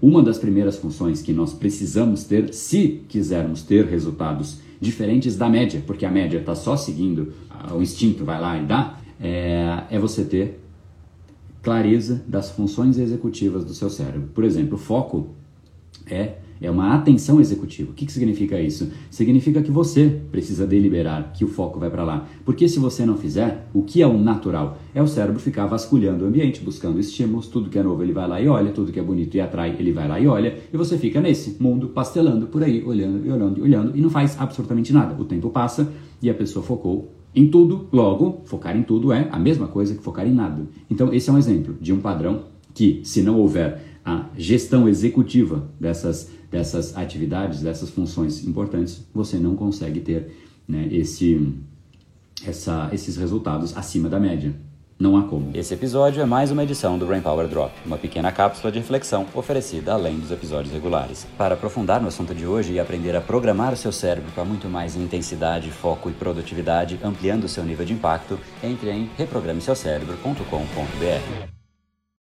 uma das primeiras funções que nós precisamos ter se quisermos ter resultados diferentes da média, porque a média está só seguindo o instinto, vai lá e dá, é, é você ter clareza das funções executivas do seu cérebro. Por exemplo, o foco é é uma atenção executiva. O que, que significa isso? Significa que você precisa deliberar que o foco vai para lá. Porque se você não fizer, o que é o natural? É o cérebro ficar vasculhando o ambiente, buscando estímulos, tudo que é novo ele vai lá e olha, tudo que é bonito e atrai ele vai lá e olha, e você fica nesse mundo pastelando por aí, olhando e olhando e olhando, e não faz absolutamente nada. O tempo passa e a pessoa focou em tudo, logo, focar em tudo é a mesma coisa que focar em nada. Então, esse é um exemplo de um padrão que, se não houver a gestão executiva dessas dessas atividades, dessas funções importantes, você não consegue ter né, esse, essa, esses resultados acima da média. Não há como. Esse episódio é mais uma edição do Brain Power Drop, uma pequena cápsula de reflexão oferecida além dos episódios regulares. Para aprofundar no assunto de hoje e aprender a programar o seu cérebro para muito mais intensidade, foco e produtividade, ampliando o seu nível de impacto, entre em reprogrameseucerebro.com.br.